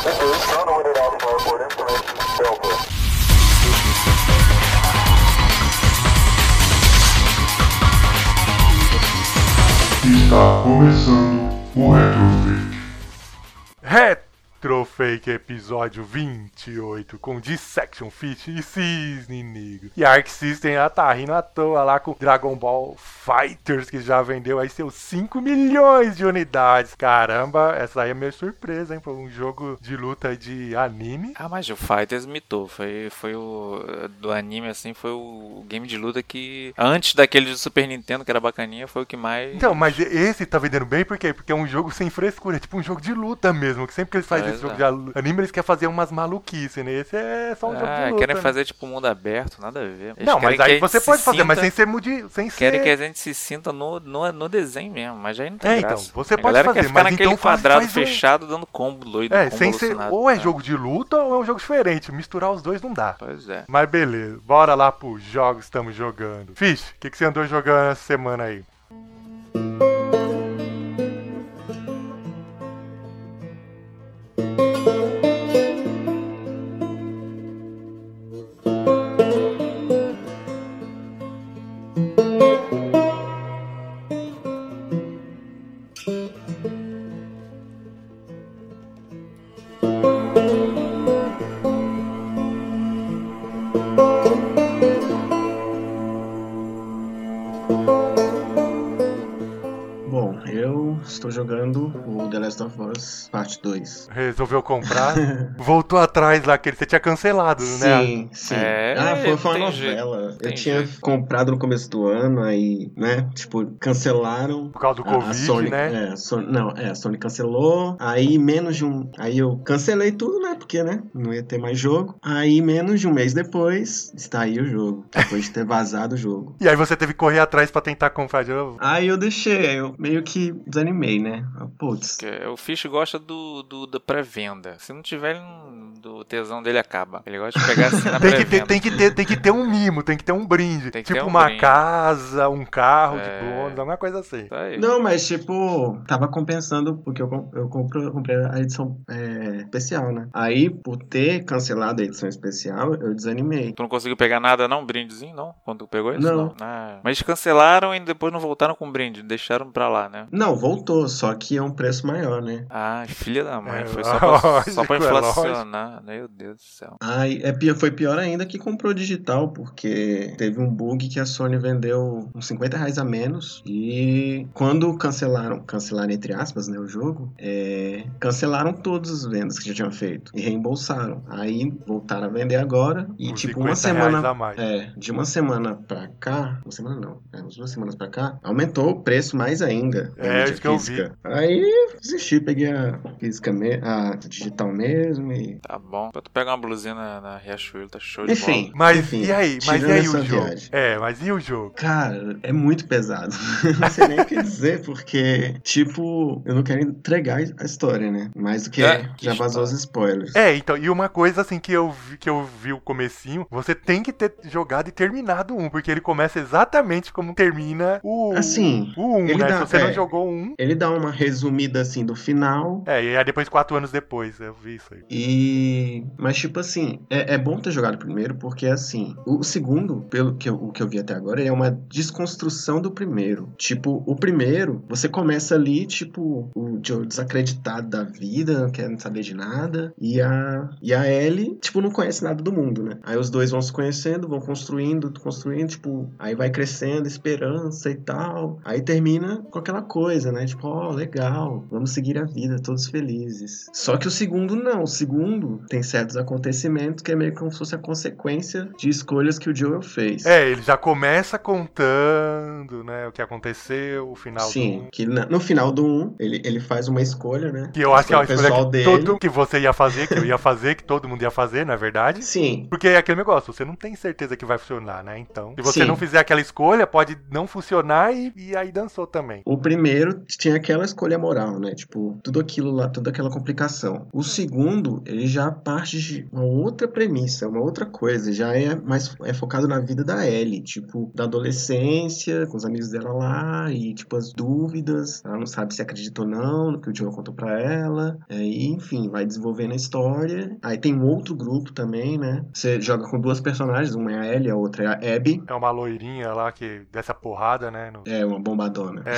Está começando o Retrofake. Retrofake episódio 28 com Dissection Fish e Cisne Negro. E a Arc System ela tá rindo à toa lá com Dragon Ball Fighters que já vendeu aí seus 5 milhões de unidades. Caramba, essa aí é meio surpresa, hein? Foi um jogo de luta de anime. Ah, mas o Fighters mitou. Foi, foi o. Do anime, assim, foi o game de luta que. Antes daquele do Super Nintendo, que era bacaninha, foi o que mais. Então, mas esse tá vendendo bem por quê? Porque é um jogo sem frescura, é tipo um jogo de luta mesmo. Que sempre que eles fazem É, esse jogo exato. de anime, eles querem fazer umas maluquices, né? Esse é só um jogo de Ah, luta. querem né? fazer tipo mundo aberto, nada a ver. Eles Não, mas aí você pode fazer, mas sinta- sem ser mudi... sem Querem ser... que a gente se sinta no, no, no desenho mesmo, mas aí não tem É, então, graça. você a pode fazer, quer ficar mas naquele então faz- quadrado faz um- fechado dando combo doido, É, combo sem ser. Ou é Ah, jogo de luta ou é um jogo diferente. Misturar os dois não dá. Pois é. Mas beleza, bora lá pros jogos que estamos jogando. Fish, o que, que você andou jogando essa semana aí? Last of Us Parte 2. Resolveu comprar? Voltou atrás lá, que ele você tinha cancelado, né? Sim, sim. É, ah, foi, foi uma novela. tem eu tinha jeito. comprado no começo do ano, aí, né? Tipo, cancelaram. Por causa do A- a Covid, Sony, né? É, a Sony, não, é, a Sony cancelou. Aí menos de um. Aí eu cancelei tudo, né? Porque, né? Não ia ter mais jogo. Aí menos de um mês depois, está aí o jogo. Depois de ter vazado o jogo. E aí você teve que correr atrás pra tentar comprar de novo. Aí eu deixei, aí eu meio que desanimei, né? Putz. Porque o Fish gosta do, do da pré-venda. Se não tiver, ele não- do tesão dele acaba. Ele gosta de pegar assim na Tem que, ter, pré-venda. tem, que ter, tem que ter um mimo, tem que ter um brinde. Tem que tipo ter um uma brinde. casa, um carro É. de bônus, alguma coisa assim. Tá. Não, mas tipo, tava compensando porque eu, eu, compro, eu comprei a edição é, especial, né? Aí, por ter cancelado a edição especial, eu desanimei. Tu não conseguiu pegar nada, não? Brindezinho, não? Quando tu pegou isso? Não. Ah, mas cancelaram e depois não voltaram com brinde. Deixaram pra lá, né? Não, voltou, só que é um preço maior, né? Ah, filha da mãe. É, foi só pra, só pra lógico, é inflacionar. Meu Deus do céu. Aí é, foi pior ainda que comprou digital, porque teve um bug que a Sony vendeu uns 50 reais a menos. E quando cancelaram, cancelaram entre aspas, né, o jogo, é, cancelaram todas as vendas que já tinham feito e reembolsaram. Aí voltaram a vender agora e Com tipo uma 50 reais semana a mais. É, de uma semana pra cá, uma semana não, é, umas duas semanas pra cá, aumentou o preço mais ainda. da É, isso que eu física. Aí desisti, peguei a física me a digital mesmo e. Tá bom. Pra tu pegar uma blusinha na, na Riachuelo, tá show de Enfim. bola. Mas Enfim, e aí? Mas e aí o jogo? viagem. É, mas e o jogo? Cara, é muito pesado. não sei nem o que dizer, porque, tipo, eu não quero entregar a história, né? Mais do que É, que já vazou os spoilers. É, então, e uma coisa assim que eu vi, que eu vi o comecinho, você tem que ter jogado e terminado um, porque ele começa exatamente como termina o Assim, o 1, ele né? dá- Se você não é. jogou um, Ele dá uma resumida assim do final. é, e aí depois quatro anos depois, eu vi isso aí. E. Mas, tipo assim, é, é bom ter jogado primeiro, porque assim, o segundo, pelo que eu, o que eu vi até agora, é uma desconstrução do primeiro. Tipo, o primeiro, você começa ali, tipo, o Joe desacreditado da vida, não quer saber de nada. E a, e a Ellie, tipo, não conhece nada do mundo, né? Aí os dois vão se conhecendo, vão construindo, construindo, tipo, aí vai crescendo, esperança e tal. Aí termina com aquela coisa, né? Tipo, ó, legal, vamos seguir a vida, todos felizes. Só que o segundo não. O segundo tem certos acontecimentos que é meio como se fosse a consequência de escolhas que o Joel fez. É, ele já começa contando, né, o que aconteceu, o final Sim, do um. que na- no final do 1, ele, ele faz uma escolha, né? Que eu acho que é uma O escolha que dele. todo que você ia fazer, que eu ia fazer, que todo mundo ia fazer, não é verdade? Sim, Porque é aquele negócio, você não tem certeza que vai funcionar, né? Então, se você Sim. não fizer aquela escolha, pode não funcionar e, e aí dançou também. O primeiro tinha aquela escolha moral, né? Tipo, tudo aquilo lá, toda aquela complicação. O segundo, ele já parte de uma outra premissa, uma outra coisa. Já é mais é focado na vida da Ellie, tipo, da adolescência, com os amigos dela lá, e tipo, as dúvidas. Ela não sabe se acredita ou não no que o Joel contou pra ela. É, e, enfim, vai desenvolvendo a história. Aí tem um outro grupo também, né? Você joga com duas personagens, uma é a Ellie, a outra é a Abby. É uma loirinha lá que desce a porrada, né? no- É, uma bombadona. É,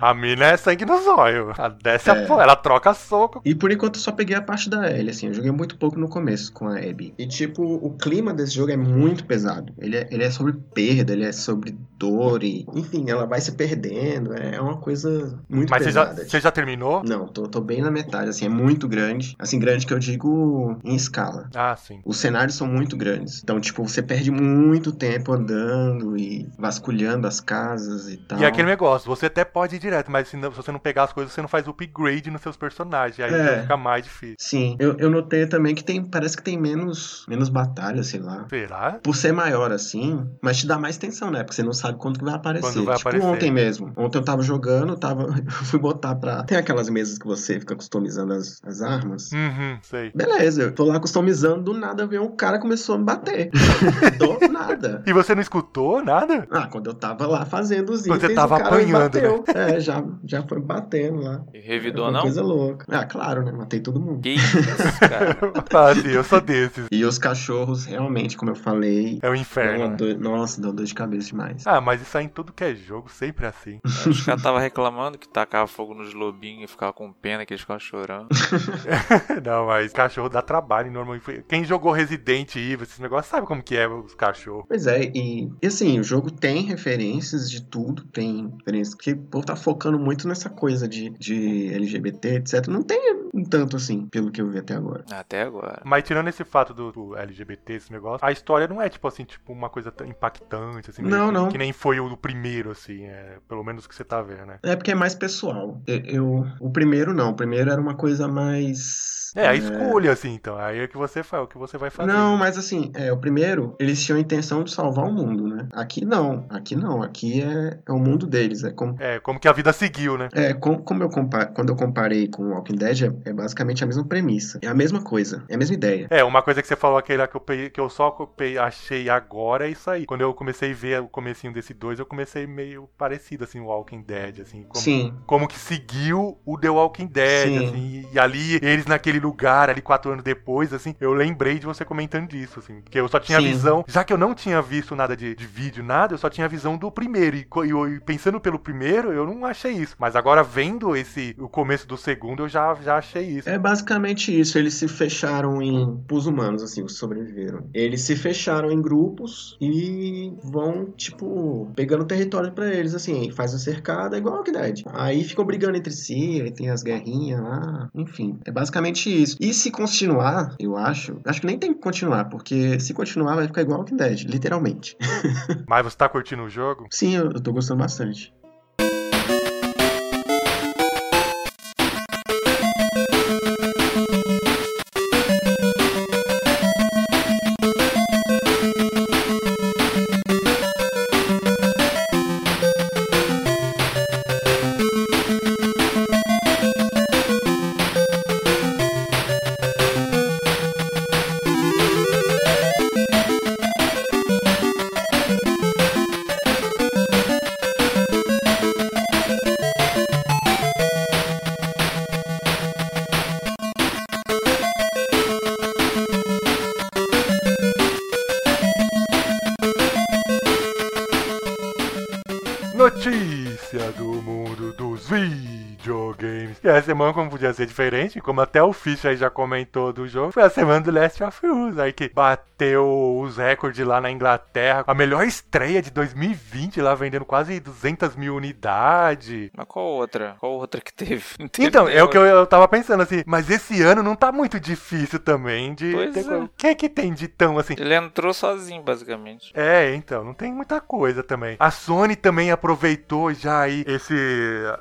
a mina é sangue no zóio. Ela desce a É. porra, ela troca soco. E por enquanto eu só peguei a parte da Ellie, assim. Eu joguei muito pouco no começo com a Abby. E, tipo, o clima desse jogo é muito pesado. Ele é, ele é sobre perda, ele é sobre dor e... Enfim, ela vai se perdendo. É uma coisa muito Mas você já, pesada. você já terminou? Não, tô, tô bem na metade, assim. É muito grande. Assim, grande que eu digo em escala. Ah, sim. Os cenários são muito grandes. Então, tipo, você perde muito tempo andando e vasculhando as casas e tal. E aquele negócio, você até pode ir direto, mas se, não- se você não pegar as coisas, você não faz upgrade nos seus personagens. Aí É. fica mais difícil. Sim, eu, eu notei também que tem. Parece que tem menos, menos batalha, sei lá. Será? Por ser maior assim, mas te dá mais tensão, né? Porque você não sabe quando que vai aparecer. Quando vai tipo aparecer. ontem mesmo. Ontem eu tava jogando, tava. Eu fui botar pra. Tem aquelas mesas que você fica customizando as, as armas. Uhum, sei. Beleza, eu tô lá customizando, do nada veio um cara começou a me bater. do nada. E você não escutou nada? Ah, quando eu tava lá fazendo os Quando você itens, tava apanhando, né? É, já, já foi batendo lá. E Foi revidou uma não? coisa louca. Ah, claro, né? Matei todo mundo. Que isso, cara. ah, sim, eu sou desses. E os cachorros, realmente, como eu falei, É o dão inferno. uma né? dor- nossa, deu dor de cabeça demais. Ah, mas isso aí em tudo que é jogo, sempre é assim. Os caras tava reclamando que tacava fogo nos lobinhos e ficava com pena que eles ficavam chorando. não, mas cachorro dá trabalho normalmente. Quem jogou Resident Evil, esses negócios, sabe como que é os cachorros. Pois é, e, e assim, o jogo tem referências de tudo, tem referências, porque o povo tá focando muito nessa coisa de, de LGBT, etc. Não tem um tanto assim, pelo que eu vi até agora. Até agora. Mas tirando esse fato do, do LGBT, esse negócio, a história não é tipo assim, tipo uma coisa tão impactante, assim, meio Não, que, não. que nem foi o do primeiro, assim, é, pelo menos o que você tá vendo, né? É porque é mais pessoal. Eu, eu- o primeiro não, o primeiro era uma coisa mais. É, a escolha, assim, então. Aí é que você faz, o que você vai fazer. Não, mas assim, é, o primeiro, eles tinham a intenção de salvar o mundo, né? Aqui não, aqui não, aqui é, é o mundo deles. É como, É, como que a vida seguiu, né? é, como, como eu quando eu comparei com o Walking Dead, é, é basicamente a mesma premissa. É a mesma coisa, é a mesma ideia. É, uma coisa que você falou aquele lá que eu, que eu só achei agora é isso aí. Quando eu comecei a ver o comecinho desse dois, eu comecei meio parecido, assim, o Walking Dead, assim. Como, Sim, como que seguiu o The Walking Dead, Sim. assim. E ali, eles naquele lugar, ali quatro anos depois, assim, eu lembrei de você comentando disso, assim. Porque eu só tinha Sim. visão. Já que eu não tinha visto nada de, de vídeo, nada, eu só tinha a visão do primeiro. E, e e pensando pelo primeiro, eu não achei isso. Mas agora, vendo esse o começo do segundo, eu já, já achei isso. É basicamente isso. Eles se fecharam em. Os humanos, assim, os que sobreviveram. Eles se fecharam em grupos e vão, tipo, pegando território pra eles, assim. Faz a cercada, igual Walking Dead. Aí ficam brigando entre si, aí tem as guerrinhas lá. Enfim, é basicamente isso. E se continuar, eu acho. Acho que nem tem que continuar, porque se continuar vai ficar igual Walking Dead, literalmente. Mas você tá curtindo o jogo? Sim, eu, eu tô gostando bastante. Podia ser diferente, como até o Fish aí já comentou do jogo, foi a semana do Last of Us, aí que bateu os recordes lá na Inglaterra. A melhor estreia de 2020, lá vendendo quase 200 mil unidades. Mas qual outra? Qual outra que teve? Então, é o que eu, eu tava pensando assim, mas esse ano não tá muito difícil também de. Pois ter é. O que é que tem de tão assim? Ele entrou sozinho, basicamente. É, então, não tem muita coisa também. A Sony também aproveitou já aí esse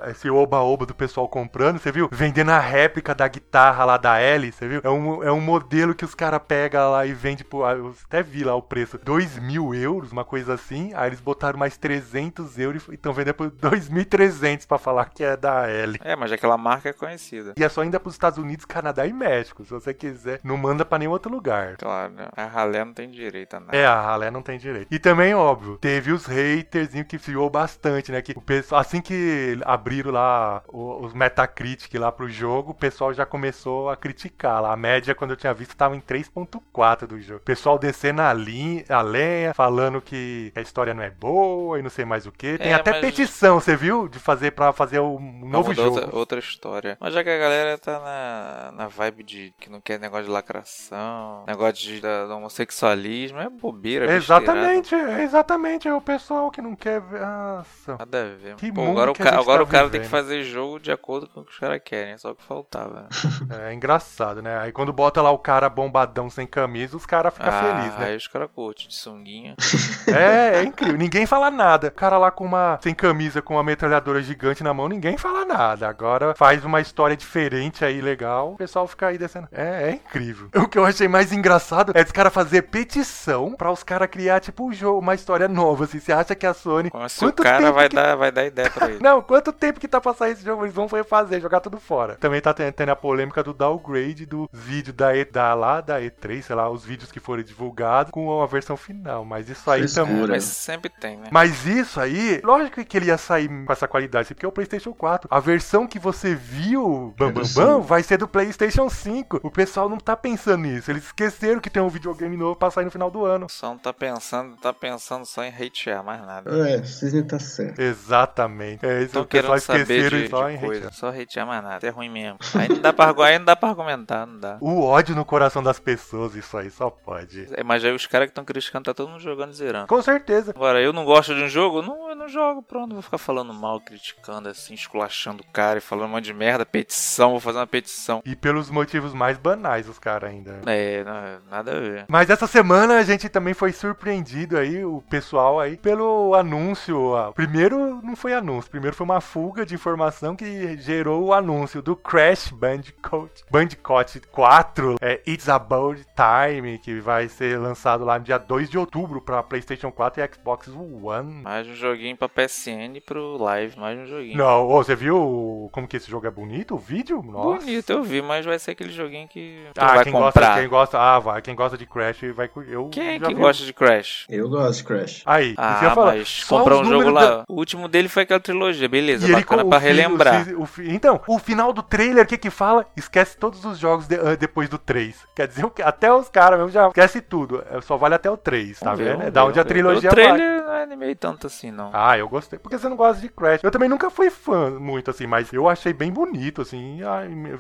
esse oba-oba do pessoal comprando, você viu? Vendendo a réplica da guitarra lá da Ellie, você viu? É um, é um modelo que os caras pegam lá e vende por. ah, Eu até vi lá o preço: 2 mil euros, uma coisa assim. Aí eles botaram mais 300 euros e estão vendendo por 2.300 pra falar que é da Ellie. É, mas aquela marca é conhecida. E é só ainda pros Estados Unidos, Canadá e México. Se você quiser, não manda pra nenhum outro lugar. Claro, né? a ralé não tem direito a nada. É, a ralé não tem direito. E também, óbvio, teve os haters que fiou bastante, né? Que o pessoal, assim que abriram lá os Metacritic lá pro jogo, o pessoal já começou a criticar lá. A média, quando eu tinha visto, tava em 3.4 do jogo. O pessoal descendo a, linha, a lenha, falando que a história não é boa e não sei mais o que. Tem É, até mas- petição, você viu? De fazer pra fazer o um novo jogo. Outra, outra história. Mas já que a galera tá na, na vibe de que não quer negócio de lacração, negócio de, da, homossexualismo, é bobeira. Exatamente, é exatamente. É o pessoal que não quer ver. Nossa. Nada a ver. Que Pô, agora o, ca- agora tá o cara tem que vivendo. fazer jogo de acordo com o que os caras querem. É só que faltava. É engraçado, né? Aí quando bota lá o cara bombadão sem camisa, os caras ficam ah, felizes, né? Aí os caras curtem de sunguinha. É, é incrível. Ninguém fala nada. O cara lá com uma. sem camisa, com uma metralhadora gigante na mão, ninguém fala nada. Agora faz uma história diferente aí, legal. O pessoal fica aí descendo. É, é incrível. O que eu achei mais engraçado é os caras fazer petição pra os caras criar, tipo, um jogo, uma história nova. Assim, você acha que a Sony. Como se o cara vai, que- dar, vai dar ideia pra ele. Não, quanto tempo que tá pra sair esse jogo? Eles vão refazer, jogar tudo fora. Também tá tendo a polêmica do downgrade do vídeo da, e, da lá da E3, sei lá, os vídeos que foram divulgados com a versão final. Mas isso aí Frescura. também. Mas sempre tem, né? Mas isso aí, lógico que ele ia sair com essa qualidade, porque é o PlayStation 4. A versão que você viu, Bam É Bam. Bam, vai ser do PlayStation 5. O pessoal não tá pensando nisso. Eles esqueceram que tem um videogame novo pra sair no final do ano. Só não tá pensando, tá pensando só em hatear, mais nada. É, Cisne tá certo. Exatamente. É isso, Estão o pessoal esqueceram de, e só de em coisa. hatear. Só hatear mais nada. É ruim mesmo. Aí não dá pra, aí não dá pra argumentar, não dá. O ódio no coração das pessoas, isso aí só pode. É, Mas aí os caras que estão criticando, tá todo mundo jogando zerando. Com certeza. Agora, eu não gosto de um jogo, não, eu não jogo, pronto. Vou ficar falando mal, criticando, assim, esculachando o cara e falando um monte de merda. Petição, vou fazer uma petição. E pelos motivos mais banais, os caras ainda. É, não, nada a ver. Mas essa semana a gente também foi surpreendido aí, o pessoal aí, pelo anúncio. ah, Primeiro não foi anúncio, primeiro foi uma fuga de informação que gerou o anúncio do Crash Bandicoot, Bandicoot 4, é, It's About Time, que vai ser lançado lá no dia 2 de outubro pra PlayStation 4 e Xbox One. Mais um joguinho pra PSN e pro Live, mais um joguinho. Não, ô, você viu como que esse jogo é bonito? O vídeo? Nossa. Bonito, eu vi, mas vai ser aquele joguinho que tu Ah, vai quem comprar. gosta, quem gosta, ah, vai, quem gosta de Crash vai eu Quem é que vi. gosta de Crash? Eu gosto de Crash. Aí, Ah, mas comprar um jogo números lá. da- O último dele foi aquela trilogia, beleza, E ele bacana fi- relembrar. o o então, o final do trailer, o que que fala? Esquece todos os jogos de- ah, depois do 3. Quer dizer, até os caras mesmo já esquece tudo. É, Só vale até o 3, tá vendo? É da onde a trilogia O trailer animei tanto assim, não. Ah, eu gostei. Porque você não gosta de Crash. Eu também nunca fui fã muito, assim, mas eu achei bem bonito, assim.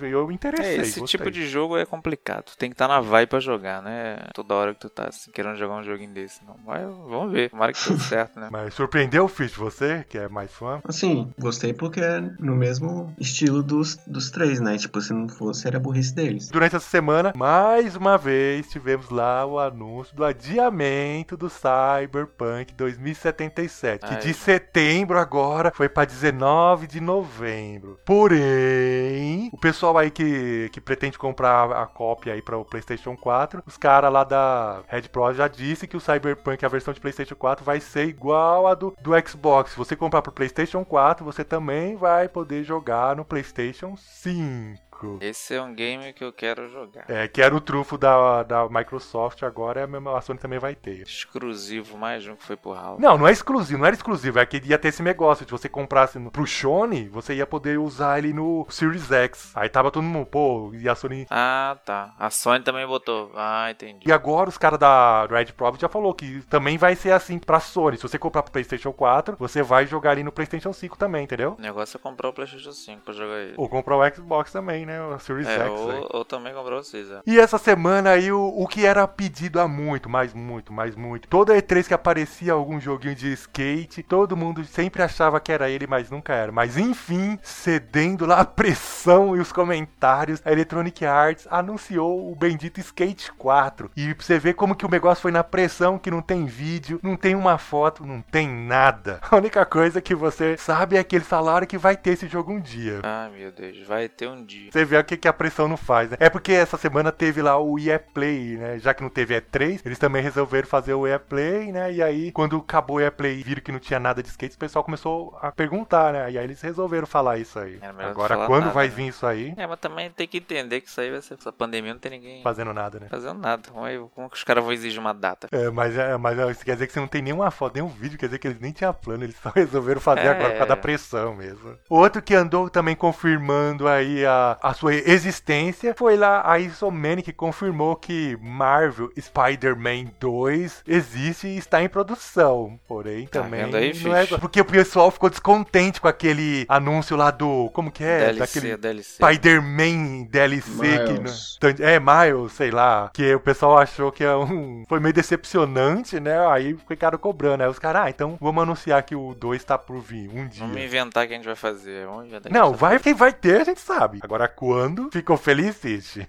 eu me interessei. É, esse gostei. tipo de jogo é complicado. Tu tem que estar na vibe pra jogar, né? Toda hora que tu tá assim, querendo jogar um joguinho desse. Não. Mas vamos ver. Tomara que tudo certo, né? Mas surpreendeu o Fish, você, que é mais fã? Assim, gostei porque é no mesmo estilo dos, dos três, né? Tipo, se não fosse, era a burrice deles. Durante essa semana, mais uma vez, tivemos lá o anúncio do adiamento do Cyberpunk 2077, que Ai. de setembro agora foi pra 19 de novembro. Porém, o pessoal aí que, que pretende comprar a cópia aí para o PlayStation 4, os caras lá da Red Pro já disse que o Cyberpunk, a versão de PlayStation 4, vai ser igual a do, do Xbox. Se você comprar pro PlayStation 4, você também vai poder jogar no PlayStation 5. Esse é um game que eu quero jogar. É, que era o trunfo da, da Microsoft, agora é a Sony também vai ter. Exclusivo, mais um que foi pro Halo. Não, não é exclusivo, não era exclusivo, é que ia ter esse negócio. Se você comprasse no, pro Sony, você ia poder usar ele no Series X. Aí tava todo mundo, pô, e a Sony. Ah, tá. A Sony também botou. Ah, entendi. E agora os caras da Red Pro já falou que também vai ser assim pra Sony. Se você comprar pro PlayStation 4, você vai jogar ali no PlayStation 5 também, entendeu? O negócio é comprar o PlayStation 5 pra jogar ele. Ou comprar o Xbox também, né? O Series É, X. ou, ou também comprar vocês, é. E essa semana aí, o, o que era pedido há muito, mais muito, mais muito. Toda E3 que aparecia algum joguinho de skate, todo mundo sempre achava que era ele, mas nunca era. Mas enfim, cedendo lá a pressão e os comentários, a Electronic Arts anunciou o bendito Skate 4. E você ver como que o negócio foi na pressão, que não tem vídeo, não tem uma foto, não tem nada. A única coisa que você sabe é que eles falaram que vai ter esse jogo um dia. Ah, meu Deus, vai ter um dia. Você você vê o que, que a pressão não faz, né? É porque essa semana teve lá o EA Play, né? Já que não teve E3, eles também resolveram fazer o EA Play, né? E aí, quando acabou o EA Play e viram que não tinha nada de skate, o pessoal começou a perguntar, né? E aí eles resolveram falar isso aí. Não Agora, quando nada, vai né? vir isso aí? É, mas também tem que entender que isso aí vai ser. Essa pandemia não tem ninguém Fazendo nada, né? fazendo nada. Como, é- como que os caras vão exigir uma data? É, mas, é, mas é, isso quer dizer que você não tem nenhuma foto, nenhum vídeo, quer dizer que eles nem tinham plano, eles só resolveram fazer É. agora por causa da pressão mesmo. Outro que andou também confirmando aí a, a sua existência foi lá a Isomanic que confirmou que Marvel Spider-Man 2 existe e está em produção. Porém, Tá também aí, não é porque o pessoal ficou descontente com aquele anúncio lá do como que é, DLC, daquele DLC. Spider-Man DLC que Miles. não- é Miles, sei lá, que o pessoal achou que é um foi meio decepcionante, né? Aí ficaram cobrando, aí os caras, ah, então vamos anunciar que o 2 tá por vir um dia. Vamos inventar que a gente vai fazer. Vamos inventar que Não, vai quem vai ter, a gente sabe. Agora quando ficou feliz, Fish?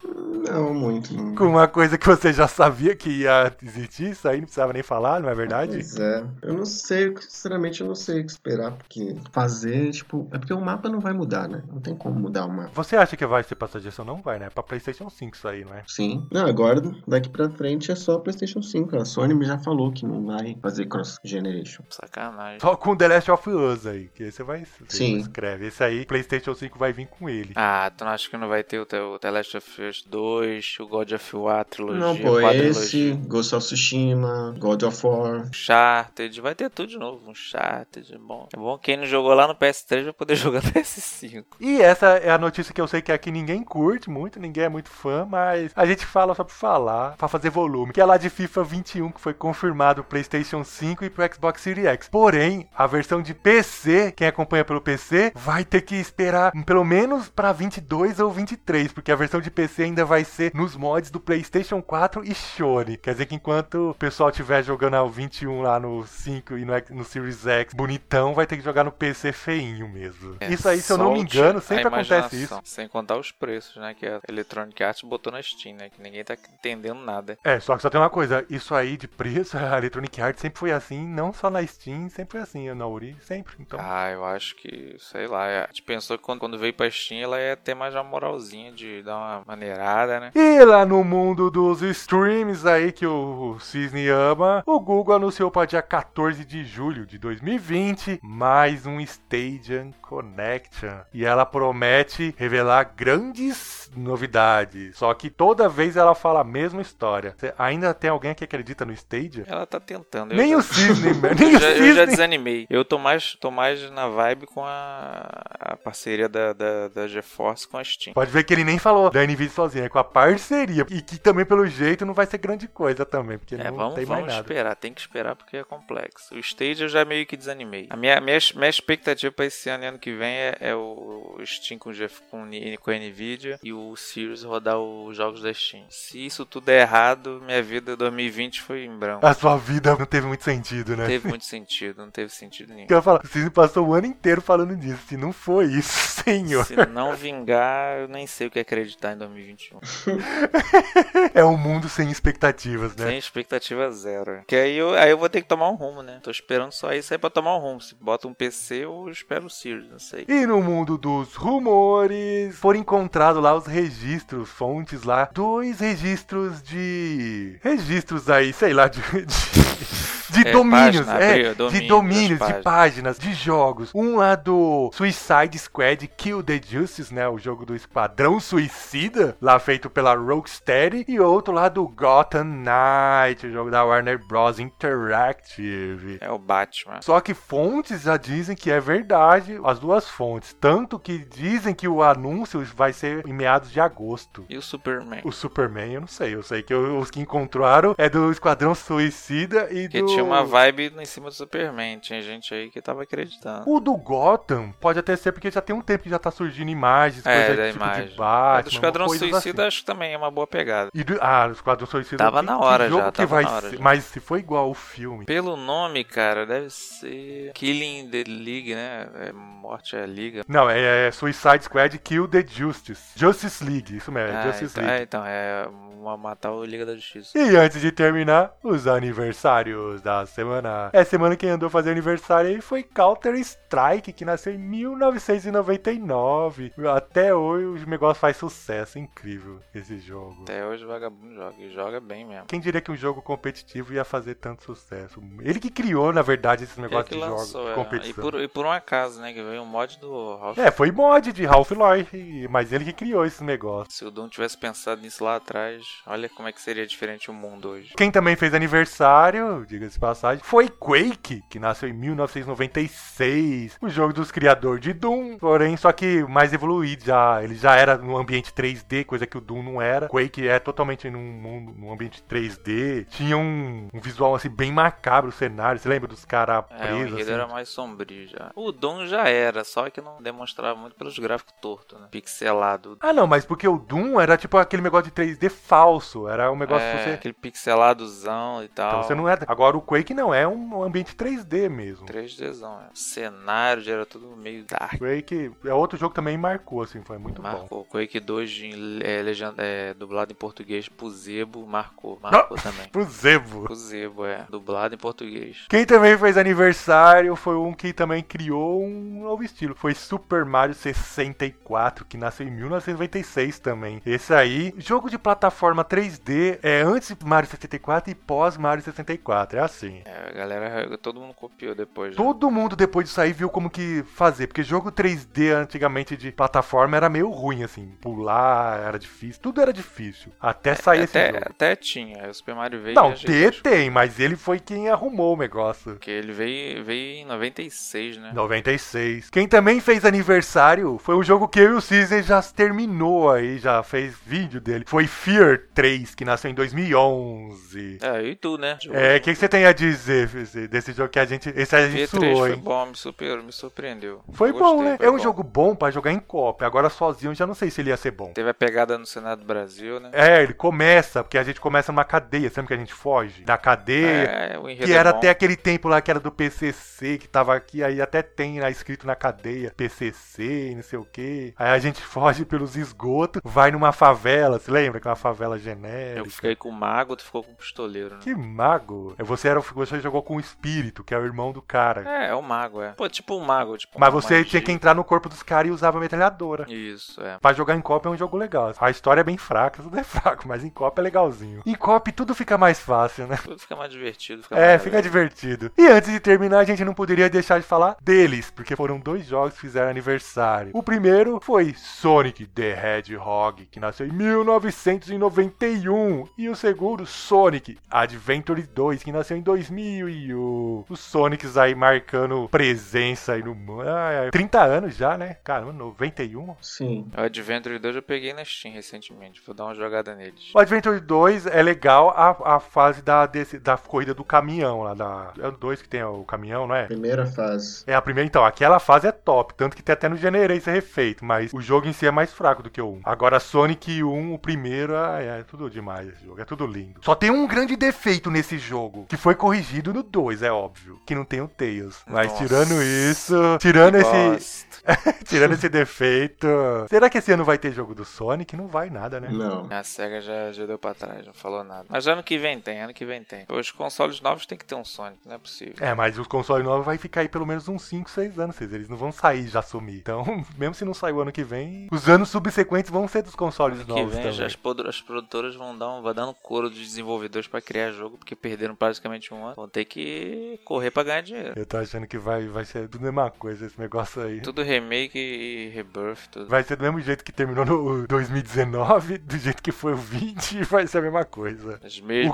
Não, muito. Não. Com uma coisa que você já sabia que ia existir, isso aí não precisava nem falar, não é verdade? Pois é. Eu não sei, sinceramente, eu não sei o que esperar, porque fazer, tipo. É porque o mapa não vai mudar, né? Não tem como mudar o mapa. Você acha que vai ser pra essa geração? Não vai, né? É pra PlayStation 5 isso aí, não é? Sim. Não, agora, daqui pra frente é só PlayStation 5. A Sony já falou que não vai fazer cross-generation. Sacanagem. Só com The Last of Us aí, que esse vai você Sim. escreve. Esse aí, PlayStation 5 vai vir com ele. Ah, tu não acha que não vai ter o, The- o The Last of Us 2, o God of War trilogia, Não, pô, esse, Ghost of Tsushima, God of War. Uncharted, vai ter tudo de novo, Uncharted, bom. É bom quem não jogou lá no PS3 vai poder jogar no PS5. E essa é a notícia que eu sei que aqui ninguém curte muito, ninguém é muito fã, mas a gente fala só pra falar, pra fazer volume. Que é lá de FIFA 21, que foi confirmado pro PlayStation 5 e pro Xbox Series X. Porém, a versão de PC, quem acompanha pelo PC, vai ter que esperar pelo menos pra 22 ou 23, porque a versão de PC ainda vai ser nos mods do PlayStation 4 e Sony. Quer dizer que enquanto o pessoal estiver jogando o 21 lá no 5 e no, no Series X bonitão, vai ter que jogar no PC feinho mesmo. É, isso aí, se eu não me engano, sempre acontece isso. Sem contar os preços, né? Que a Electronic Arts botou na Steam, né? Que ninguém tá entendendo nada. É, só que só tem uma coisa, isso aí de preço, a Electronic Arts sempre foi assim, não só na Steam, sempre foi assim, na Uri, sempre. Então, Ah, eu acho que, sei lá, a gente pensou que quando, quando veio pra Steam ela ia ter mais uma moralzinha de dar uma maneirada, né? E lá no mundo dos streams aí que o Cisne ama, o Google anunciou para dia 14 de julho de 2020 mais um Stadia Connection. E ela promete revelar grandes novidades. Só que toda vez ela fala a mesma história. Cê- ainda tem alguém que acredita no Stadia? Ela tá tentando. Nem já- o Cisne, nem o eu já, eu já Cisne. desanimei. Eu tô mais, tô mais na vibe com a, a parceria da, da, da GeForce com a Steam. Pode ver que ele nem falou da Nvidia sozinho, é com a parceria. E que também, pelo jeito, não vai ser grande coisa também, porque É, não vamos, tem mais vamos nada. esperar, tem que esperar porque é complexo. O Stage eu já meio que desanimei. A minha, minha, minha expectativa pra esse ano e ano que vem é, é o Steam com, Gef- com, com a Nvidia e o Series rodar os jogos da Steam. Se isso tudo é errado, minha vida 2020 foi em branco. A sua vida não teve muito sentido, né? Não teve muito sentido, não teve sentido nenhum. Eu ia falar, o Cisne passou o ano inteiro falando disso. Se não foi isso, senhor. Se não vingar, eu nem sei o que acreditar em 2021. É um mundo sem expectativas, né? Sem expectativa zero. Que aí eu, aí eu vou ter que tomar um rumo, né? Tô esperando só isso aí pra tomar um rumo. Se bota um PC ou espero o Series, não sei. E no mundo dos rumores, foram encontrados lá os registros, fontes lá, dois registros de. Registros aí, sei lá, de. de... de É, domínios, página, é, abriu, domínio de domínios, de páginas, de jogos. Um lá do Suicide Squad Kill the Justice, né? O jogo do Esquadrão Suicida, lá feito pela Rocksteady. E outro lá do Gotham Knight, o jogo da Warner Bros. Interactive. É o Batman. Só que fontes já dizem que é verdade, as duas fontes. Tanto que dizem que o anúncio vai ser em meados de agosto. E o Superman? O Superman, eu não sei. Eu sei que os que encontraram é do Esquadrão Suicida e Que do. Tinha uma vibe em cima do Superman. Tinha gente aí que tava acreditando. O do Gotham pode até ser porque já tem um tempo que já tá surgindo imagens, É, coisa da tipo imagem. de Batman, do Esquadrão Suicida assim. acho que também é uma boa pegada. E do... Ah, o Esquadrão Suicida. Tava que- na hora já, que tava vai na hora ser? já. Mas se for igual ao filme. Pelo nome, cara, deve ser Killing the League, né? É, Morte é a Liga. Não, é, é Suicide Squad Kill the Justice. Justice League, isso mesmo, Ah, Justice então, League. é, então, é uma- matar o Liga da Justiça. E antes de terminar, os aniversários da semana. É, semana quem andou fazer aniversário aí foi Counter Strike, que nasceu em 1999. Até hoje o negócio faz sucesso, incrível esse jogo. Até hoje o vagabundo joga, e joga bem mesmo. Quem diria que um jogo competitivo ia fazer tanto sucesso? Ele que criou, na verdade, esse negócio que de jogos é. E competição. por, e por um acaso, né, que veio um mod do Half. É, foi mod de Half-Life, mas ele que criou esse negócio. Se o Doom tivesse pensado nisso lá atrás, olha como é que seria diferente o mundo hoje. Quem também fez aniversário, diga-se passagem, foi Quake, que nasceu em 1996. O jogo dos criadores de Doom, porém, só que mais evoluído já. Ele já era no ambiente 3D, coisa que o Doom não era. Quake é totalmente num, mundo, num ambiente 3D. Tinha um, um visual assim bem macabro o cenário. Você lembra dos caras É, o presos? assim? era mais sombrio já. O Doom já era, só que não demonstrava muito pelos gráficos tortos, né? Pixelado. Ah, não, mas porque o Doom era tipo aquele negócio de 3D falso. Era um negócio que É, você. aquele pixeladozão e tal. Então você não é. Agora o Quake não, é um ambiente 3D mesmo. 3Dzão, é. O cenário já era tudo meio dark. Quake é outro jogo que também marcou, assim, foi muito bom. Marcou. Quake 2 em, é, legenda, é, dublado em português pro Zebo, marcou. Marcou também. Pro Zebo. Pro Zebo, é. Dublado em português. Quem também fez aniversário foi um que também criou um novo estilo. Foi Super Mario 64, que nasceu em 1996 também. Esse aí, jogo de plataforma 3D, é antes Mario 64 e pós Mario 64. É assim. É, a galera, todo mundo copiou depois. né? Todo mundo depois disso aí viu como que fazer, porque jogo 3D antigamente de plataforma era meio ruim, assim. Pular era difícil, tudo era difícil. Até sair esse até, jogo. até tinha. Aí o Super Mario veio. Não, achou- tem, mas ele foi quem arrumou o negócio. Porque ele veio, veio em 96, né? 96. Quem também fez aniversário foi um jogo que eu e o Cisne já terminou aí, já fez vídeo dele. Foi Fear 3, que nasceu em 2011. É, e tu, né? É, o que, que você tem a dizer Fizzy, desse jogo que a gente. Esse a gente V3 suou, foi bom, me, super, me surpreendeu. Foi Eu bom, gostei, né? foi É um bom. jogo bom pra jogar em copa. Agora sozinho eu já não sei se ele ia ser bom. Teve a pegada no Senado do Brasil, né? É, ele começa, porque a gente começa numa cadeia. Sempre que a gente foge da cadeia. É, o enredo Que é era bom. até aquele tempo lá que era do PCC, que tava aqui, aí até tem lá escrito na cadeia, PCC não sei o que. Aí a gente foge pelos esgotos, vai numa favela, se lembra? Que é uma favela genérica. Eu fiquei com o mago, tu ficou com o pistoleiro, né? Que mago. Você, era, você jogou com o espírito, que é o irmão do cara. É, é o mago, é. Pô, tipo um mago, tipo Mas você magia. tinha que entrar no corpo dos caras e usava a metralhadora. Isso, é. Pra jogar em copa é um jogo legal. A história é bem fraca, tudo é fraco, mas em copa é legalzinho. Em copa tudo fica mais fácil, né? Tudo fica mais divertido. Fica É, mais fica legal. divertido. E antes de terminar, a gente não poderia deixar de falar deles, porque foram dois jogos que fizeram aniversário. O primeiro foi Sonic the Hedgehog, que nasceu em 1991. E o segundo, Sonic Adventure 2, que nasceu em 2001. Os Sonics aí marcando presença aí no mundo. Ah, é, 30 anos já, né? Caramba, 91. Sim. O Adventure 2 eu peguei na Steam recentemente. Vou dar uma jogada neles. O Adventure 2 é legal a, a fase da, desse- da corrida do caminhão lá. Da, é o 2 que tem o caminhão, não é? Primeira fase. É a primeira, então, aquela fase é top, tanto que tem até no Generator refeito, mas o jogo em si é mais fraco do que o 1. Agora, Sonic 1, o primeiro, ah, é tudo demais esse jogo, é tudo lindo. Só tem um grande defeito nesse jogo, que foi corrigido no 2, é óbvio, que não tem o Tails. Mas Nossa. tirando isso, tirando esse, Bosta. tirando esse defeito, será que esse ano vai ter jogo do Sonic? Não vai nada, né? Não. A SEGA já, já deu pra trás, não falou nada. Mas ano que vem tem, ano que vem tem. Os consoles novos tem que ter um Sonic, não é possível. É, mas os consoles novos vai ficar aí pelo menos uns 5, 6 anos, vocês. Eles não vão sair e já sumir. Então, mesmo se não sair o ano que vem, os anos subsequentes vão ser dos consoles Ano que novos vem também. já as, produ- as produtoras vão dar um, vai dando couro de desenvolvedores pra criar jogo, porque perderam praticamente um ano. Vão ter que correr pra ganhar dinheiro. Eu tô achando que vai, vai ser tudo a mesma coisa esse negócio aí. Tudo remake e rebirth, tudo. Vai ser do mesmo jeito que terminou no 2019, do jeito que foi o 20, e vai ser a mesma coisa.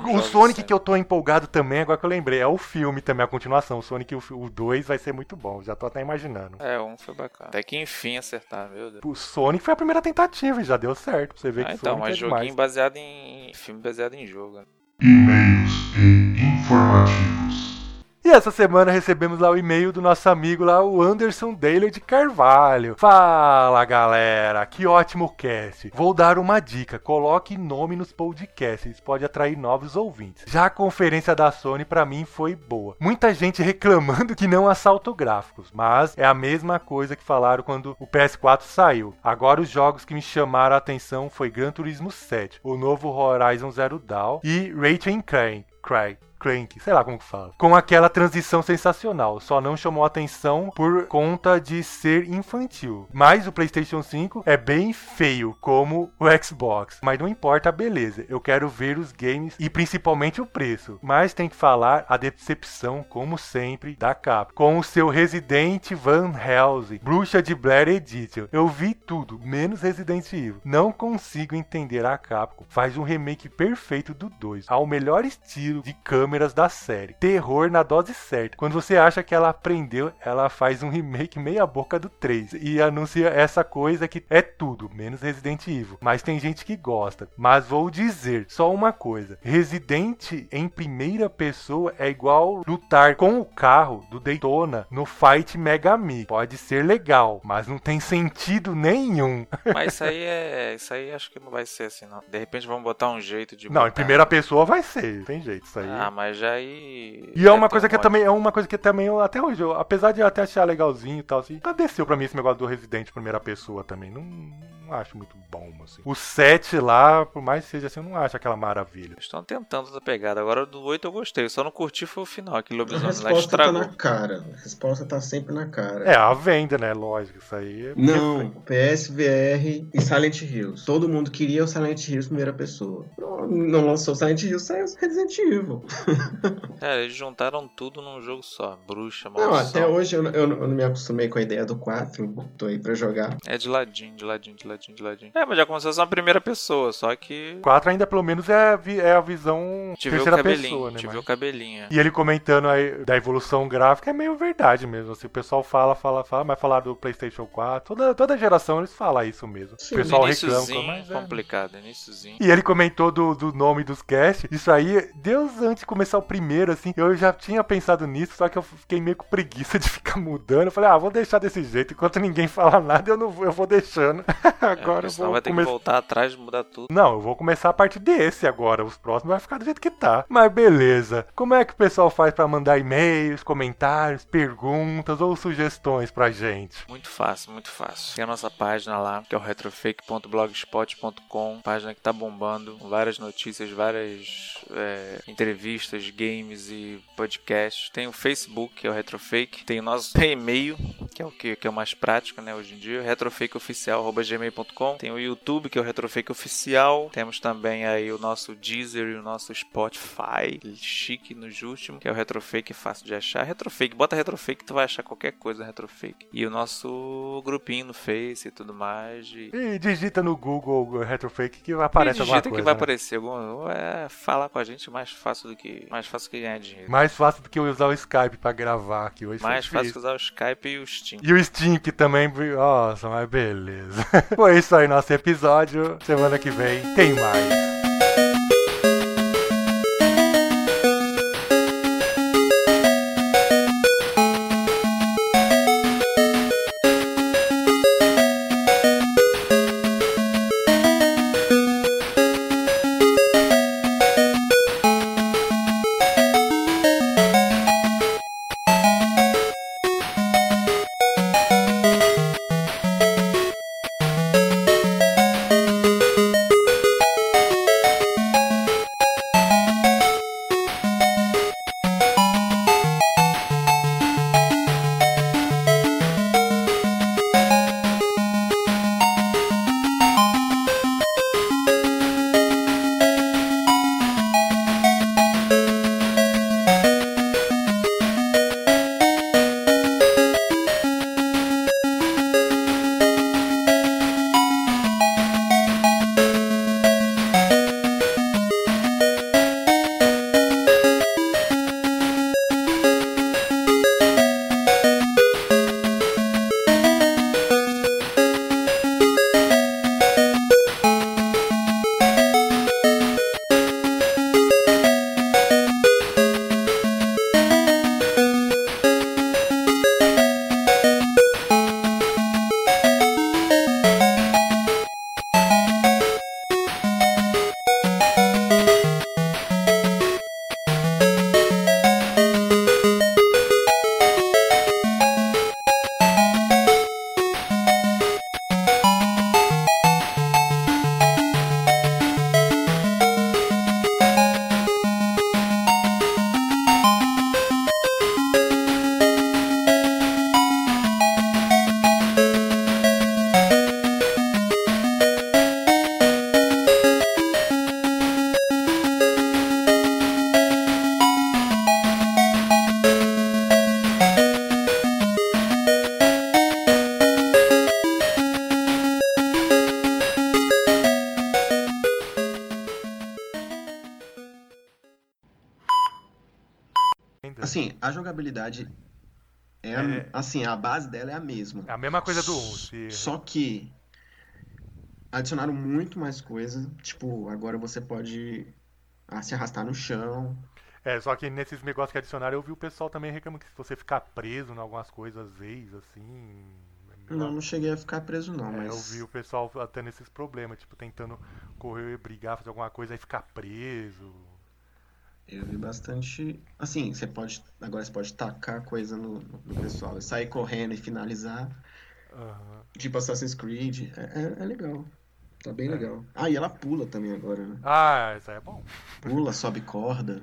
O, o Sonic sempre. que eu tô empolgado também, agora que eu lembrei, é o filme também, a continuação. O Sonic, o, o 2 vai ser muito bom, já tô até imaginando. É, um foi bacana. Até que enfim acertaram, meu Deus. O Sonic foi a primeira tentativa e já deu certo. Pra você ver Ah, que então, Sonic mas é joguinho demais. baseado em. filme baseado em jogo. né? E-mails e informativos. E essa semana recebemos lá o e-mail do nosso amigo lá, o Anderson Daly de Carvalho. Fala galera, que ótimo cast. Vou dar uma dica: coloque nome nos podcasts, pode atrair novos ouvintes. Já a conferência da Sony para mim foi boa. Muita gente reclamando que não assalto gráficos, mas é a mesma coisa que falaram quando o PS4 saiu. Agora os jogos que me chamaram a atenção foi Gran Turismo 7, o novo Horizon Zero Dawn e Ratchet Clank. Cry. Crank, sei lá como que fala, com aquela transição sensacional. Só não chamou atenção por conta de ser infantil. Mas o PlayStation 5 é bem feio, como o Xbox. Mas não importa a beleza, eu quero ver os games e principalmente o preço. Mas tem que falar a decepção, como sempre, da Capcom. Com o seu Resident Van Helsing, Bruxa de Blair Edition. Eu vi tudo, menos Resident Evil. Não consigo entender a Capcom. Faz um remake perfeito do 2, ao melhor estilo de câmera câmeras da série. Terror na dose certa. Quando você acha que ela aprendeu, ela faz um remake meia boca do 3 e anuncia essa coisa que é tudo, menos Resident Evil. Mas tem gente que gosta. Mas vou dizer só uma coisa: Resident em primeira pessoa é igual lutar com o carro do Daytona no Fight Mega Me. Pode ser legal, mas não tem sentido nenhum. Mas isso aí é. Isso aí acho que não vai ser assim, não. De repente vamos botar um jeito de. Não, botar... em primeira pessoa vai ser. Tem jeito, isso aí. Ah, mas já aí. E é uma coisa que é também é uma coisa que também eu, até hoje, eu, apesar de eu até achar legalzinho e tal, assim, tá desceu pra mim esse negócio do Resident primeira pessoa também. Não, não acho muito bom, assim. O 7 lá, por mais que seja assim, eu não acho aquela maravilha. Estão tentando essa pegada. Agora do 8 eu gostei, eu só não curti foi o final, aquele A lobisomem lá resposta tá estragou. na cara. A resposta tá sempre na cara. É, a venda, né? Lógico, isso aí. é- Não, PSVR e Silent Hills. Todo mundo queria o Silent Hills primeira pessoa. Não, não lançou Silent Hills, saiu Resident Evil. Cara, eles juntaram tudo num jogo só. Bruxa, Não, maldição. até hoje eu, eu, eu não me acostumei com a ideia do 4. Tô aí pra jogar. É de ladinho, de ladinho, de ladinho, de ladinho. É, mas já começou a ser uma primeira pessoa, só que. 4 ainda pelo menos é, a vi- é a visão Te terceira cabelinho, pessoa, né? te vê o cabelinho. E ele comentando aí da evolução gráfica é meio verdade mesmo. Assim, o pessoal fala, fala, fala, mas falar do PlayStation 4, toda, toda geração eles falam isso mesmo. Sim, o pessoal reclama, mas é. complicado, iniciozinho. E ele comentou do, do nome dos cast. Isso aí, Deus, antes de começar o primeiro, assim, eu já tinha pensado nisso, só que eu fiquei meio com preguiça de ficar mudando. Eu falei, ah, vou deixar desse jeito. Enquanto ninguém fala nada, eu não vou, eu vou deixando. agora eu É, senão vou vai ter começar. que voltar atrás, mudar tudo. Não, eu vou começar a partir desse agora. Os próximos vai ficar do jeito que tá. Mas beleza. Como é que o pessoal faz pra mandar e-mails, comentários, perguntas ou sugestões pra gente? Muito fácil, muito fácil. Tem a nossa página lá, que é o retrofake.blogspot.com, página que tá bombando, com várias notícias, várias é, entrevistas, games e podcasts. Tem o Facebook, que é o Retrofake. Tem o nosso tem e-mail, que é o que, que é o mais prático, né, hoje em dia, retrofakeoficial.gmail.com. Tem o YouTube, que é o Retrofake Oficial. Temos também aí o nosso Deezer e o nosso Spotify, chique nos últimos, que é o Retrofake, fácil de achar. Retrofake, bota Retrofake, tu vai achar qualquer coisa Retrofake. E o nosso grupinho no Face e tudo mais. E... E digita no Google Retrofake que aparece e digita coisa. que vai né? aparecer algum. É falar com a gente mais fácil do que. Mais fácil que ganhar dinheiro. Mais fácil do que usar o Skype pra gravar aqui hoje. Mais fácil que usar o Skype e o Steam. E o Steam que também. Nossa, mas beleza. Foi isso aí, nosso episódio. Semana que vem tem mais. Assim, a jogabilidade é, a- É. assim, a base dela é a mesma. É a mesma coisa do 1. Se... Só que adicionaram muito mais coisa. Tipo, agora você pode ah, se arrastar no chão. É, só que nesses negócios que adicionaram, eu vi o pessoal também reclamando que se você ficar preso em algumas coisas, às vezes, assim. Não, não cheguei a ficar preso não, É, mas eu vi o pessoal tendo esses problemas, tipo, tentando correr, brigar, fazer alguma coisa e ficar preso. Eu vi bastante. Assim, você pode. Agora você pode tacar coisa no, no pessoal, sair correndo e finalizar. Aham. Tipo Assassin's Creed. É, é- é legal. Tá bem É. legal. Ah, e ela pula também agora, né? Ah, isso aí é bom. Pula, sobe corda.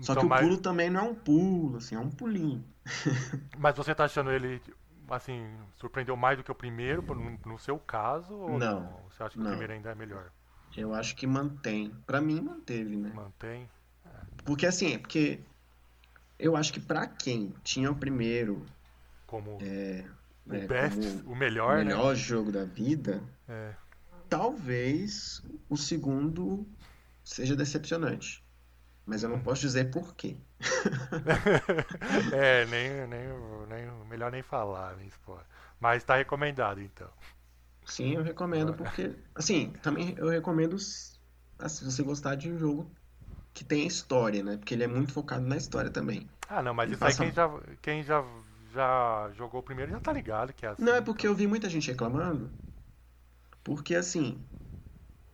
Só Então, que o mas, pulo também não é um pulo, assim, é um pulinho. mas você tá achando ele, assim, surpreendeu mais do que o primeiro, no, no seu caso? Ou Não, não? Você acha que não. o primeiro ainda é melhor? Eu acho que mantém. Pra mim, manteve, né? Mantém? Porque assim, é porque eu acho que pra quem tinha o primeiro Como o o best, o melhor, o né? melhor jogo da vida, É. talvez o segundo seja decepcionante. Mas eu não posso dizer por quê. é, nem, nem, nem, melhor nem falar, nem spoiler. Mas tá recomendado, então. Sim, eu recomendo porque, assim, também eu recomendo assim, se você gostar de um jogo que tem história, né? Porque ele é muito focado na história também. Ah, não, mas E isso aí passa- quem já, quem já, já jogou o primeiro já tá ligado que é assim. Não, é porque eu vi muita gente reclamando. Porque assim,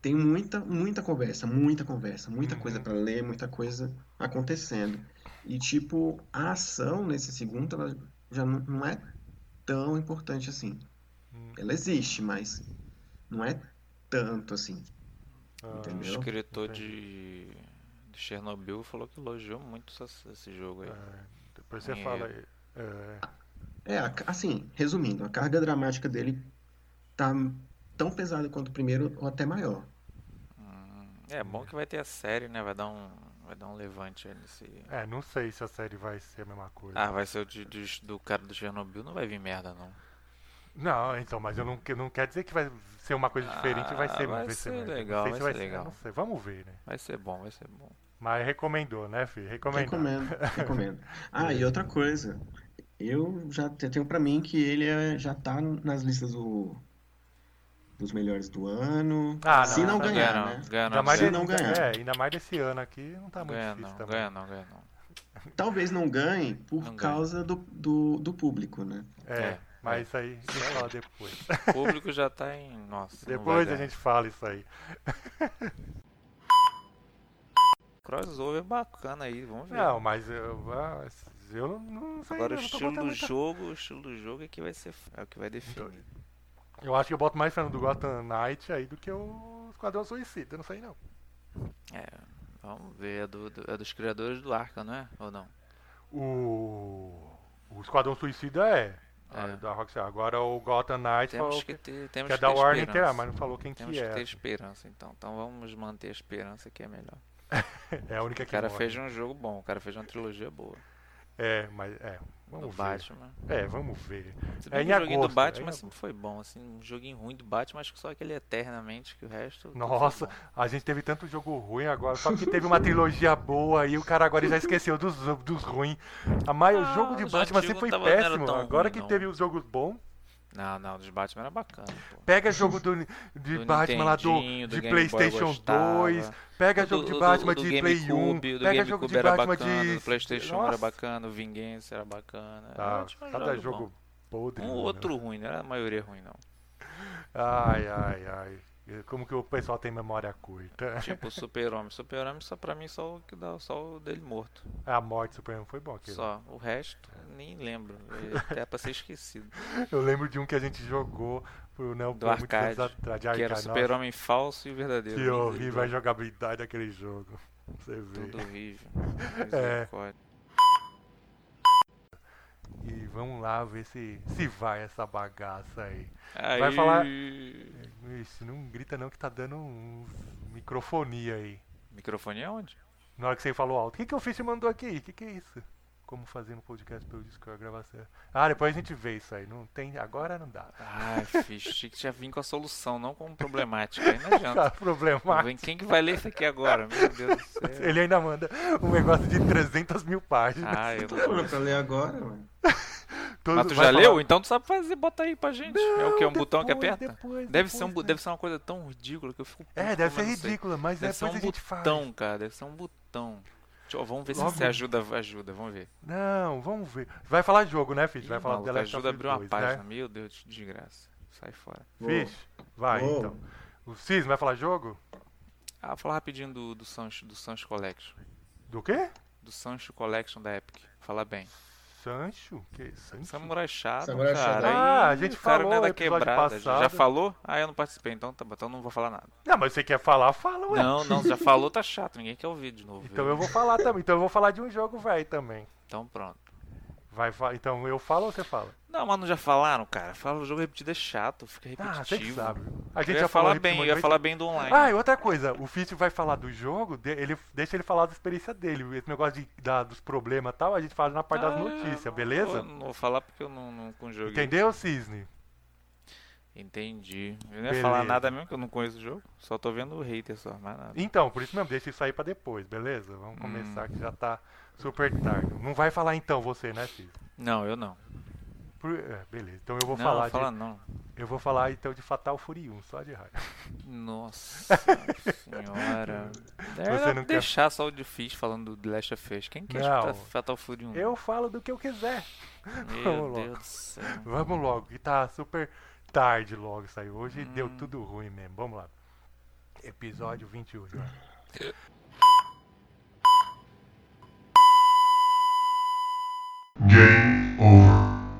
tem muita, muita conversa, muita conversa, muita Uhum. coisa pra ler, muita coisa acontecendo. E tipo, a ação nesse segundo ela já não, não é tão importante assim. Hum. Ela existe, mas não é tanto assim. Ah, O Entendeu? escritor Entendi. de, de Chernobyl falou que elogiou muito esse jogo aí. é, depois você Em- fala aí. É, É, assim, resumindo, a carga dramática dele tá tão pesada quanto o primeiro ou até maior. Hum, é bom que vai ter a série, né? Vai dar um, vai dar um levante aí nesse. é, não sei se a série vai ser a mesma coisa. Ah, vai ser o de- de- do cara do Chernobyl, não vai vir merda não. Não, então, mas eu não, não quer dizer que vai ser uma coisa diferente e vai Ah, ser vai vai ser merda. legal, não sei vai se ser eu legal. Não sei, vamos ver, né? Vai ser bom, vai ser bom. Mas recomendou, né, filho? Recomendo, recomendo. Ah, e outra coisa. Eu já te- tenho pra mim que ele é- já tá nas listas do, dos melhores do ano. Ah, Se não, não tá ganhar, ganha né? não, ganha Ainda não, mais, Se não ganhar. É, ainda mais desse ano aqui, não tá muito ganha difícil não, também. ganha não, ganha não. Talvez não ganhe por causa do, do, do público, né? É, É, mas isso aí a gente fala depois. O público já tá em. Nossa. depois a gente fala isso aí. Crossover bacana aí, vamos ver. Não, mas eu, eu não, não sei. Agora o não tô estilo do jogo, o estilo do jogo é que vai ser é o que vai definir. Eu acho que eu boto mais fã do Gotham Knight aí do que o Esquadrão Suicida, não sei não. É, vamos ver, é, do, do- é dos criadores do Arca, não é? Ou não? O, o Esquadrão Suicida é, É. da Rockstar. Agora o Gotham Knight Temos falou que que, ter, temos que é que da ter Warner inteira, mas não falou quem Temos que que ter é. esperança, então. Então vamos manter a esperança que é melhor. É a única O que cara morre. fez um jogo bom, o cara fez uma trilogia boa. É, mas é, Do vamos ver. Batman. É, vamos ver. Se É bem que o joguinho agosto, do Batman é em sempre foi bom, assim, um joguinho ruim do Batman, acho que só aquele eternamente, que o resto. Nossa, a gente teve tanto jogo ruim agora, só que teve uma trilogia boa e o cara agora já esqueceu dos, dos ruins. A maior Ah, jogo de Batman sempre foi péssimo. Agora ruim, que não. teve os jogos bons, Não, não, dos Batman era bacana, pô. pega jogo do, de Do Batman lá do, de PlayStation gostava. 2, pega do- jogo de Batman de Play 1, GameCube, o do pega jogo de era Batman bacana, de do PlayStation Nossa, era bacana, o Vingança era bacana. Tá, tinha um cada jogo jogo podre. Um né? ou outro ruim, não era a maioria ruim, não. Ai, ai, ai. Como que o pessoal tem memória curta. Tipo o Super-Homem. Super-Homem só pra mim só o que dá só o dele morto. A morte do Superman foi bom. aquele. Só. O resto, nem lembro. Até pra ser esquecido. Eu lembro de um que a gente jogou pro Neo Do arcade, atrás, de Que era arcade. Super-Homem falso e verdadeiro. Que horrível a jogabilidade daquele jogo. Você vê. Tudo horrível. É. E vamos lá ver se, se vai essa bagaça aí. Aí... Vai falar- Ixi, não grita não que tá dando um microfonia aí. Microfone é onde? Na hora que você falou alto. O que, que o Fish mandou aqui? O que, que é isso? como fazer um podcast pelo Discord, gravação. Ah, depois a gente vê isso aí. Não tem, agora não dá. Ai, fixe, tinha que já vir com a solução, não com problemática. Aí não adianta. Tá problemático. Vem, Quem que vai ler isso aqui agora? Meu Deus do céu. Ele ainda manda um negócio de 300 mil páginas. Ah, eu não Pô, vou. pra ler agora, mano. Todo- Mas tu vai já falar- leu? Então tu sabe fazer, bota aí pra gente. é o que? É um Não, botão que depois, aperta? depois, deve, ser um, depois, né? deve ser uma coisa tão ridícula que eu fico. É, deve ser não ridícula, mas Deve ser depois um a gente faz. botão, cara. Deve ser um botão. Deixa vamos ver se Logo- você ajuda, ajuda, vamos ver. Não, vamos ver. Vai falar jogo, né, Fish? Vai Ih, falar do maluco, The Last ajuda a abrir uma 2, página. né? Meu Deus, de desgraça. Sai fora. Fish, vai então. O Cis vai falar jogo? Ah, vou falar rapidinho do, do Sancho, do Sancho Collection. Do quê? Do Sancho Collection da Epic. Fala bem. Sancho? Que Sancho? Samurai Shadow, Samurai cara. Shadow. Ah, a gente o cara falou não é no da quebrada. Já passado. falou? Ah, eu não participei, então tá. Então não vou falar nada. Não, mas você quer falar, fala, ué. Não, não, já falou, tá chato. Ninguém quer ouvir de novo. Então eu vou falar também. Então eu vou falar de um jogo velho também. Então pronto. Vai, então eu falo ou você fala? Não, mas não já falaram, cara. Fala, o jogo repetido é chato, fica repetitivo. Ah, você que sabe. A Eu gente ia já falou falar bem, eu ia falar bem do online. Ah, e outra coisa, o Fitch vai falar do jogo, ele, deixa ele falar da experiência dele. Esse negócio de, da- dos problemas e tal, a gente fala na parte das Ah, notícias, Eu beleza? não vou falar porque eu não, não jogo. Entendeu, Cisne? Entendi. Eu não ia falar Beleza. nada mesmo que eu não conheço o jogo. Só tô vendo o hater só, mais nada. Então, por isso mesmo, deixa isso aí pra depois, beleza? Vamos Hum. começar que já tá super tarde. Não vai falar então você, né, Cisne? Não, eu não. Por, é, beleza. Então eu vou não, falar. Fala de, não. Eu vou falar então de Fatal Fury 1, só de raiva. Nossa senhora. Você não deixar quer... só o de Fish falando do Last of Us. Quem quer não, Fatal Fury 1? Eu falo do que eu quiser. Meu Vamos Deus logo. do céu. Vamos logo, que tá super tarde logo saiu hoje hum. deu tudo ruim mesmo. Vamos lá. Episódio 21. Game over.